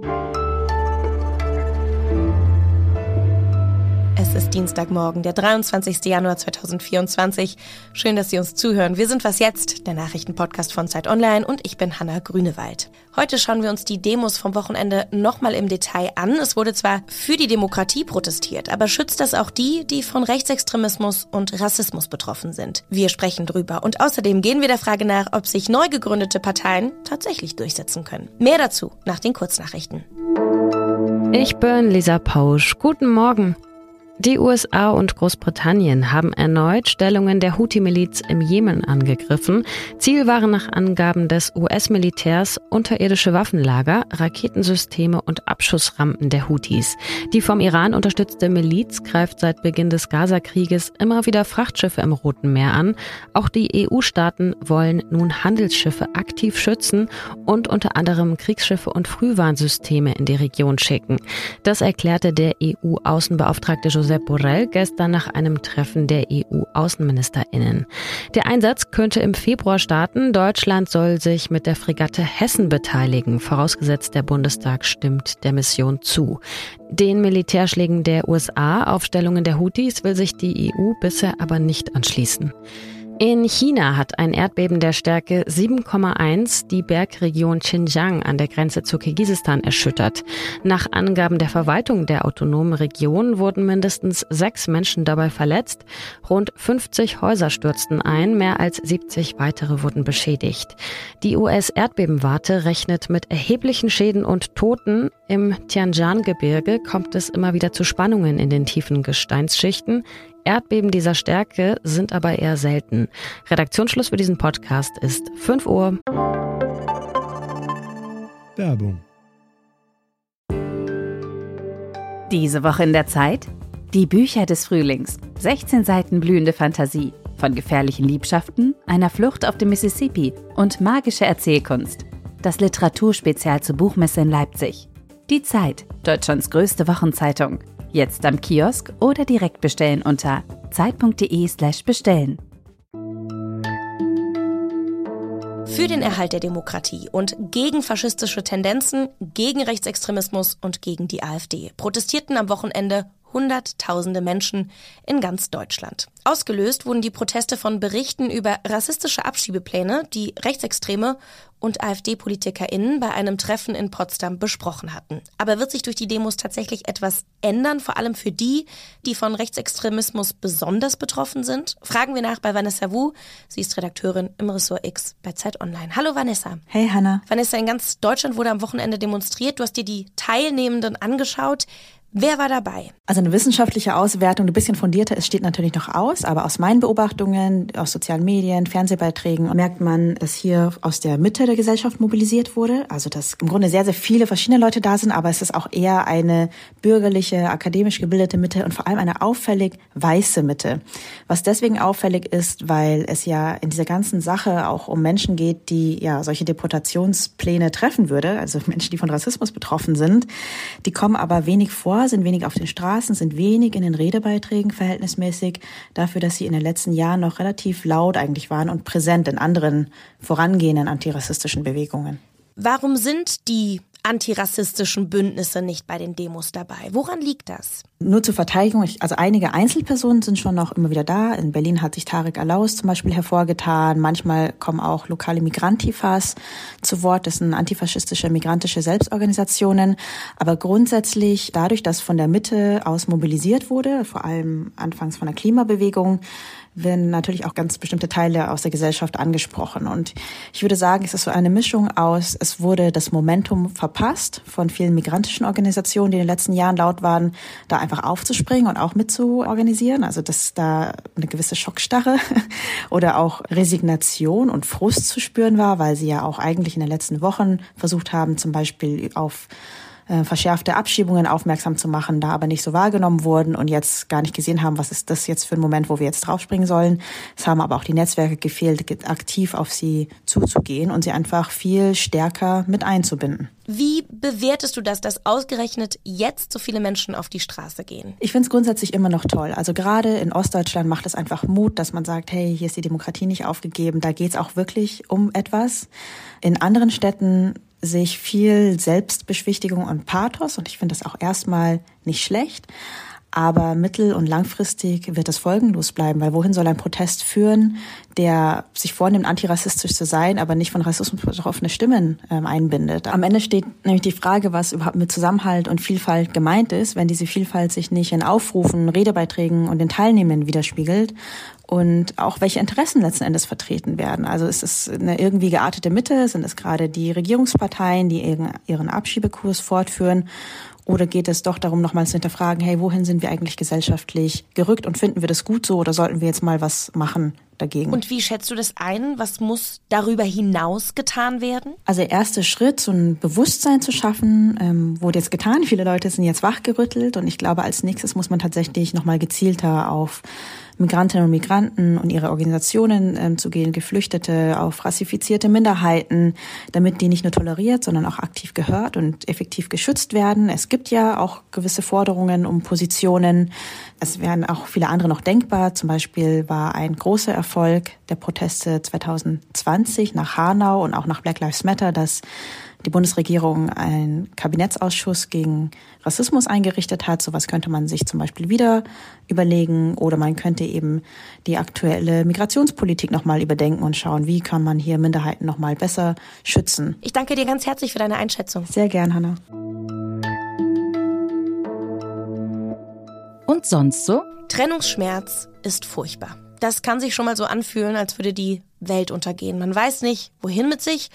you Es ist Dienstagmorgen, der 23. Januar 2024. Schön, dass Sie uns zuhören. Wir sind Was Jetzt, der Nachrichtenpodcast von Zeit Online und ich bin Hanna Grünewald. Heute schauen wir uns die Demos vom Wochenende nochmal im Detail an. Es wurde zwar für die Demokratie protestiert, aber schützt das auch die, die von Rechtsextremismus und Rassismus betroffen sind? Wir sprechen drüber und außerdem gehen wir der Frage nach, ob sich neu gegründete Parteien tatsächlich durchsetzen können. Mehr dazu nach den Kurznachrichten. Ich bin Lisa Pausch. Guten Morgen. Die USA und Großbritannien haben erneut Stellungen der Houthi-Miliz im Jemen angegriffen. Ziel waren nach Angaben des US-Militärs unterirdische Waffenlager, Raketensysteme und Abschussrampen der Houthis. Die vom Iran unterstützte Miliz greift seit Beginn des Gaza-Krieges immer wieder Frachtschiffe im Roten Meer an. Auch die EU-Staaten wollen nun Handelsschiffe aktiv schützen und unter anderem Kriegsschiffe und Frühwarnsysteme in die Region schicken. Das erklärte der EU-Außenbeauftragte Josep Borrell gestern nach einem Treffen der EU-Außenministerinnen. Der Einsatz könnte im Februar starten. Deutschland soll sich mit der Fregatte Hessen beteiligen, vorausgesetzt der Bundestag stimmt der Mission zu. Den Militärschlägen der USA auf Stellungen der Houthis will sich die EU bisher aber nicht anschließen. In China hat ein Erdbeben der Stärke 7,1 die Bergregion Xinjiang an der Grenze zu Kirgisistan erschüttert. Nach Angaben der Verwaltung der autonomen Region wurden mindestens sechs Menschen dabei verletzt. Rund 50 Häuser stürzten ein, mehr als 70 weitere wurden beschädigt. Die US-Erdbebenwarte rechnet mit erheblichen Schäden und Toten. Im Tianjin-Gebirge kommt es immer wieder zu Spannungen in den tiefen Gesteinsschichten. Erdbeben dieser Stärke sind aber eher selten. Redaktionsschluss für diesen Podcast ist 5 Uhr. Werbung. Diese Woche in der Zeit? Die Bücher des Frühlings. 16 Seiten blühende Fantasie. Von gefährlichen Liebschaften, einer Flucht auf dem Mississippi und magische Erzählkunst. Das Literaturspezial zur Buchmesse in Leipzig. Die Zeit, Deutschlands größte Wochenzeitung. Jetzt am Kiosk oder direkt bestellen unter zeit.de/slash bestellen. Für den Erhalt der Demokratie und gegen faschistische Tendenzen, gegen Rechtsextremismus und gegen die AfD protestierten am Wochenende Hunderttausende Menschen in ganz Deutschland. Ausgelöst wurden die Proteste von Berichten über rassistische Abschiebepläne, die Rechtsextreme und AfD-PolitikerInnen bei einem Treffen in Potsdam besprochen hatten. Aber wird sich durch die Demos tatsächlich etwas ändern, vor allem für die, die von Rechtsextremismus besonders betroffen sind? Fragen wir nach bei Vanessa Wu. Sie ist Redakteurin im Ressort X bei Zeit Online. Hallo Vanessa. Hey Hanna. Vanessa, in ganz Deutschland wurde am Wochenende demonstriert. Du hast dir die Teilnehmenden angeschaut. Wer war dabei? Also eine wissenschaftliche Auswertung, ein bisschen fundierter, es steht natürlich noch aus, aber aus meinen Beobachtungen, aus sozialen Medien, Fernsehbeiträgen merkt man, dass hier aus der Mitte der Gesellschaft mobilisiert wurde. Also dass im Grunde sehr, sehr viele verschiedene Leute da sind, aber es ist auch eher eine bürgerliche, akademisch gebildete Mitte und vor allem eine auffällig weiße Mitte. Was deswegen auffällig ist, weil es ja in dieser ganzen Sache auch um Menschen geht, die ja solche Deportationspläne treffen würde, also Menschen, die von Rassismus betroffen sind. Die kommen aber wenig vor sind wenig auf den Straßen, sind wenig in den Redebeiträgen verhältnismäßig dafür, dass sie in den letzten Jahren noch relativ laut eigentlich waren und präsent in anderen vorangehenden antirassistischen Bewegungen. Warum sind die antirassistischen Bündnisse nicht bei den Demos dabei? Woran liegt das? Nur zur Verteidigung, also einige Einzelpersonen sind schon noch immer wieder da. In Berlin hat sich Tarek Alaus zum Beispiel hervorgetan. Manchmal kommen auch lokale Migrantifas zu Wort. Das sind antifaschistische, migrantische Selbstorganisationen. Aber grundsätzlich, dadurch, dass von der Mitte aus mobilisiert wurde, vor allem anfangs von der Klimabewegung, werden natürlich auch ganz bestimmte Teile aus der Gesellschaft angesprochen. Und ich würde sagen, es ist so eine Mischung aus, es wurde das Momentum verpasst von vielen migrantischen Organisationen, die in den letzten Jahren laut waren, da einfach aufzuspringen und auch mitzuorganisieren. Also dass da eine gewisse Schockstarre oder auch Resignation und Frust zu spüren war, weil sie ja auch eigentlich in den letzten Wochen versucht haben, zum Beispiel auf äh, verschärfte Abschiebungen aufmerksam zu machen, da aber nicht so wahrgenommen wurden und jetzt gar nicht gesehen haben, was ist das jetzt für ein Moment, wo wir jetzt draufspringen sollen. Es haben aber auch die Netzwerke gefehlt, aktiv auf sie zuzugehen und sie einfach viel stärker mit einzubinden. Wie bewertest du das, dass ausgerechnet jetzt so viele Menschen auf die Straße gehen? Ich finde es grundsätzlich immer noch toll. Also gerade in Ostdeutschland macht es einfach Mut, dass man sagt, hey, hier ist die Demokratie nicht aufgegeben, da geht es auch wirklich um etwas. In anderen Städten sehe ich viel Selbstbeschwichtigung und Pathos und ich finde das auch erstmal nicht schlecht. Aber mittel- und langfristig wird das folgenlos bleiben, weil wohin soll ein Protest führen, der sich vornimmt, antirassistisch zu sein, aber nicht von Rassismus betroffene Stimmen ähm, einbindet. Am Ende steht nämlich die Frage, was überhaupt mit Zusammenhalt und Vielfalt gemeint ist, wenn diese Vielfalt sich nicht in Aufrufen, Redebeiträgen und den Teilnehmenden widerspiegelt und auch welche Interessen letzten Endes vertreten werden. Also ist es eine irgendwie geartete Mitte? Sind es gerade die Regierungsparteien, die ihren Abschiebekurs fortführen? Oder geht es doch darum, nochmals zu hinterfragen, hey, wohin sind wir eigentlich gesellschaftlich gerückt und finden wir das gut so oder sollten wir jetzt mal was machen dagegen? Und wie schätzt du das ein? Was muss darüber hinaus getan werden? Also der erste Schritt, so ein Bewusstsein zu schaffen, ähm, wurde jetzt getan. Viele Leute sind jetzt wachgerüttelt und ich glaube, als nächstes muss man tatsächlich nochmal gezielter auf Migrantinnen und Migranten und ihre Organisationen ähm, zu gehen, Geflüchtete, auf rassifizierte Minderheiten, damit die nicht nur toleriert, sondern auch aktiv gehört und effektiv geschützt werden. Es gibt ja auch gewisse Forderungen um Positionen. Es wären auch viele andere noch denkbar. Zum Beispiel war ein großer Erfolg der Proteste 2020 nach Hanau und auch nach Black Lives Matter, dass die Bundesregierung einen Kabinettsausschuss gegen Rassismus eingerichtet hat. Sowas könnte man sich zum Beispiel wieder überlegen oder man könnte eben die aktuelle Migrationspolitik nochmal überdenken und schauen, wie kann man hier Minderheiten nochmal besser schützen. Ich danke dir ganz herzlich für deine Einschätzung. Sehr gern, Hanna. Und sonst so? Trennungsschmerz ist furchtbar. Das kann sich schon mal so anfühlen, als würde die Welt untergehen. Man weiß nicht, wohin mit sich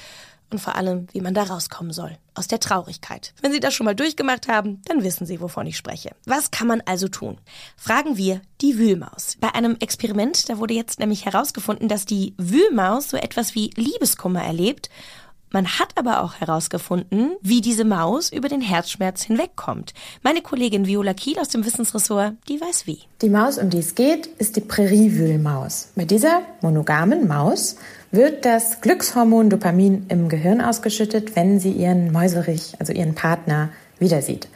und vor allem, wie man da rauskommen soll. Aus der Traurigkeit. Wenn Sie das schon mal durchgemacht haben, dann wissen Sie, wovon ich spreche. Was kann man also tun? Fragen wir die Wühlmaus. Bei einem Experiment, da wurde jetzt nämlich herausgefunden, dass die Wühlmaus so etwas wie Liebeskummer erlebt man hat aber auch herausgefunden, wie diese Maus über den Herzschmerz hinwegkommt. Meine Kollegin Viola Kiel aus dem Wissensressort, die weiß wie. Die Maus, um die es geht, ist die Präriewühlmaus. Bei dieser monogamen Maus wird das Glückshormon Dopamin im Gehirn ausgeschüttet, wenn sie ihren Mäuserich, also ihren Partner, wieder sieht.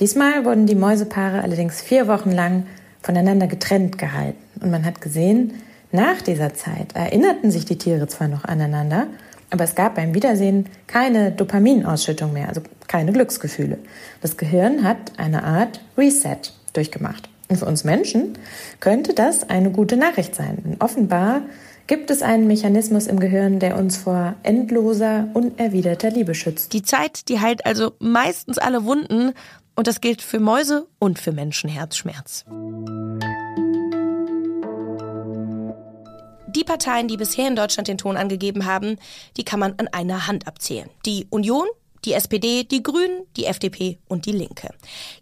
Diesmal wurden die Mäusepaare allerdings vier Wochen lang voneinander getrennt gehalten. Und man hat gesehen, nach dieser Zeit erinnerten sich die Tiere zwar noch aneinander, aber es gab beim Wiedersehen keine Dopaminausschüttung mehr, also keine Glücksgefühle. Das Gehirn hat eine Art Reset durchgemacht. Und für uns Menschen könnte das eine gute Nachricht sein. Denn offenbar gibt es einen Mechanismus im Gehirn, der uns vor endloser, unerwiderter Liebe schützt. Die Zeit, die heilt also meistens alle Wunden und das gilt für Mäuse und für Menschenherzschmerz. Die Parteien, die bisher in Deutschland den Ton angegeben haben, die kann man an einer Hand abzählen. Die Union, die SPD, die Grünen, die FDP und die Linke.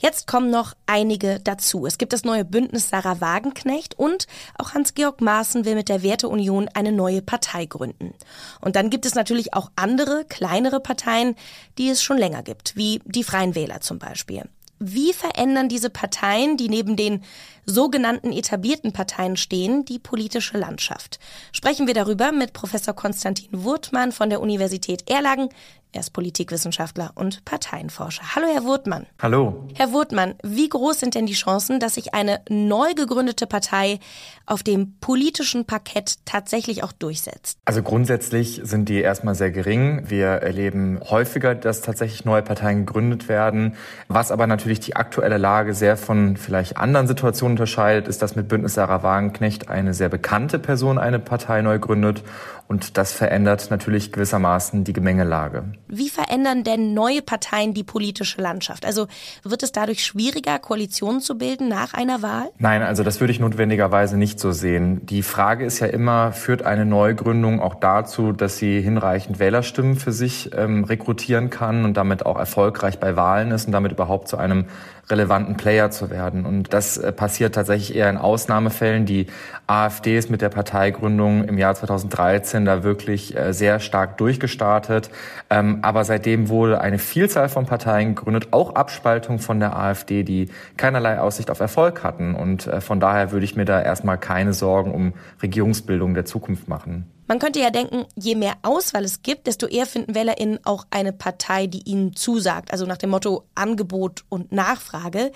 Jetzt kommen noch einige dazu. Es gibt das neue Bündnis Sarah Wagenknecht und auch Hans-Georg Maaßen will mit der Werteunion eine neue Partei gründen. Und dann gibt es natürlich auch andere, kleinere Parteien, die es schon länger gibt, wie die Freien Wähler zum Beispiel. Wie verändern diese Parteien, die neben den sogenannten etablierten Parteien stehen, die politische Landschaft? Sprechen wir darüber mit Professor Konstantin Wurtmann von der Universität Erlangen. Er ist Politikwissenschaftler und Parteienforscher. Hallo, Herr Wurtmann. Hallo. Herr Wurtmann, wie groß sind denn die Chancen, dass sich eine neu gegründete Partei auf dem politischen Parkett tatsächlich auch durchsetzt? Also grundsätzlich sind die erstmal sehr gering. Wir erleben häufiger, dass tatsächlich neue Parteien gegründet werden. Was aber natürlich die aktuelle Lage sehr von vielleicht anderen Situationen unterscheidet, ist, dass mit Bündnis Sarah Wagenknecht eine sehr bekannte Person eine Partei neu gründet. Und das verändert natürlich gewissermaßen die Gemengelage. Wie verändern denn neue Parteien die politische Landschaft? Also wird es dadurch schwieriger, Koalitionen zu bilden nach einer Wahl? Nein, also das würde ich notwendigerweise nicht so sehen. Die Frage ist ja immer, führt eine Neugründung auch dazu, dass sie hinreichend Wählerstimmen für sich ähm, rekrutieren kann und damit auch erfolgreich bei Wahlen ist und damit überhaupt zu einem relevanten Player zu werden. Und das äh, passiert tatsächlich eher in Ausnahmefällen. Die AfD ist mit der Parteigründung im Jahr 2013 da wirklich äh, sehr stark durchgestartet. Ähm, aber seitdem wurde eine Vielzahl von Parteien gegründet, auch Abspaltung von der AfD, die keinerlei Aussicht auf Erfolg hatten. Und äh, von daher würde ich mir da erstmal keine Sorgen um Regierungsbildung der Zukunft machen. Man könnte ja denken, je mehr Auswahl es gibt, desto eher finden WählerInnen auch eine Partei, die ihnen zusagt. Also nach dem Motto Angebot und Nachfrage.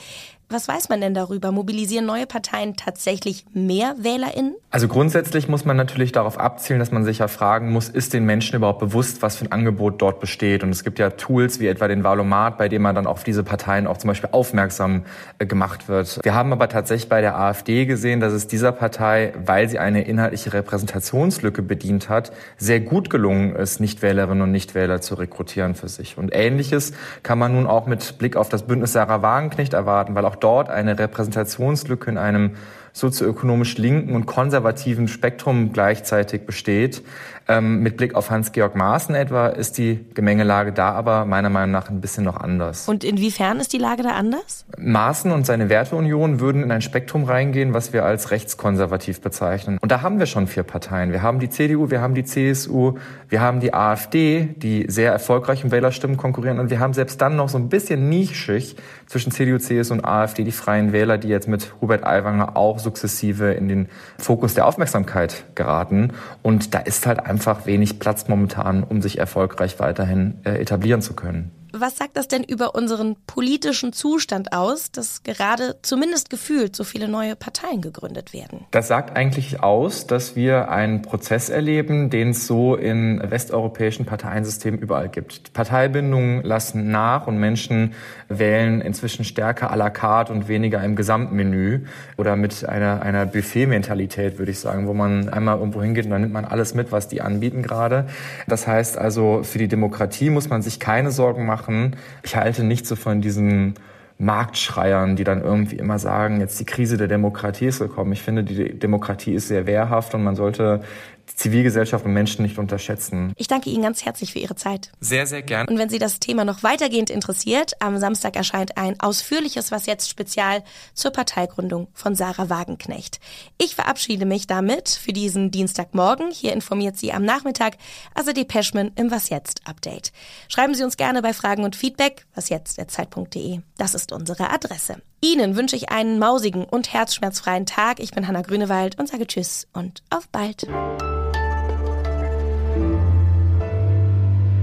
Was weiß man denn darüber? Mobilisieren neue Parteien tatsächlich mehr WählerInnen? Also grundsätzlich muss man natürlich darauf abzielen, dass man sich ja fragen muss, ist den Menschen überhaupt bewusst, was für ein Angebot dort besteht? Und es gibt ja Tools wie etwa den Valomat, bei dem man dann auf diese Parteien auch zum Beispiel aufmerksam äh, gemacht wird. Wir haben aber tatsächlich bei der AfD gesehen, dass es dieser Partei, weil sie eine inhaltliche Repräsentationslücke bedient hat, sehr gut gelungen ist, Nichtwählerinnen und Nichtwähler zu rekrutieren für sich. Und Ähnliches kann man nun auch mit Blick auf das Bündnis Sarah Wagenknecht erwarten, weil auch dort eine Repräsentationslücke in einem sozioökonomisch linken und konservativen Spektrum gleichzeitig besteht. Ähm, mit Blick auf Hans-Georg Maaßen etwa ist die Gemengelage da aber meiner Meinung nach ein bisschen noch anders. Und inwiefern ist die Lage da anders? Maaßen und seine Werteunion würden in ein Spektrum reingehen, was wir als rechtskonservativ bezeichnen. Und da haben wir schon vier Parteien. Wir haben die CDU, wir haben die CSU, wir haben die AfD, die sehr erfolgreich um Wählerstimmen konkurrieren und wir haben selbst dann noch so ein bisschen nischig zwischen CDU, CSU und AfD die Freien Wähler, die jetzt mit Hubert Aiwanger auch sukzessive in den Fokus der Aufmerksamkeit geraten. Und da ist halt einfach wenig Platz momentan, um sich erfolgreich weiterhin äh, etablieren zu können. Was sagt das denn über unseren politischen Zustand aus, dass gerade zumindest gefühlt so viele neue Parteien gegründet werden? Das sagt eigentlich aus, dass wir einen Prozess erleben, den es so in westeuropäischen Parteiensystemen überall gibt. Parteibindungen lassen nach und Menschen wählen inzwischen stärker à la carte und weniger im Gesamtmenü oder mit einer, einer Buffet-Mentalität, würde ich sagen, wo man einmal irgendwo hingeht und dann nimmt man alles mit, was die anbieten gerade. Das heißt also, für die Demokratie muss man sich keine Sorgen machen, machen. Ich halte nicht so von diesen Marktschreiern, die dann irgendwie immer sagen, jetzt die Krise der Demokratie ist gekommen. Ich finde, die Demokratie ist sehr wehrhaft und man sollte Zivilgesellschaft und Menschen nicht unterschätzen. Ich danke Ihnen ganz herzlich für Ihre Zeit. Sehr, sehr gern. Und wenn Sie das Thema noch weitergehend interessiert, am Samstag erscheint ein ausführliches Was jetzt Spezial zur Parteigründung von Sarah Wagenknecht. Ich verabschiede mich damit für diesen Dienstagmorgen. Hier informiert Sie am Nachmittag also die Peschman im Was jetzt Update. Schreiben Sie uns gerne bei Fragen und Feedback wasjetzt@zeit.de. Das ist unsere Adresse. Ihnen wünsche ich einen mausigen und herzschmerzfreien Tag. Ich bin Hanna Grünewald und sage Tschüss und auf bald.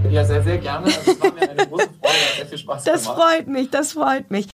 Ja, sehr, sehr gerne. Also, es war mir eine große Freude. Hat sehr viel Spaß das gemacht. freut mich, das freut mich.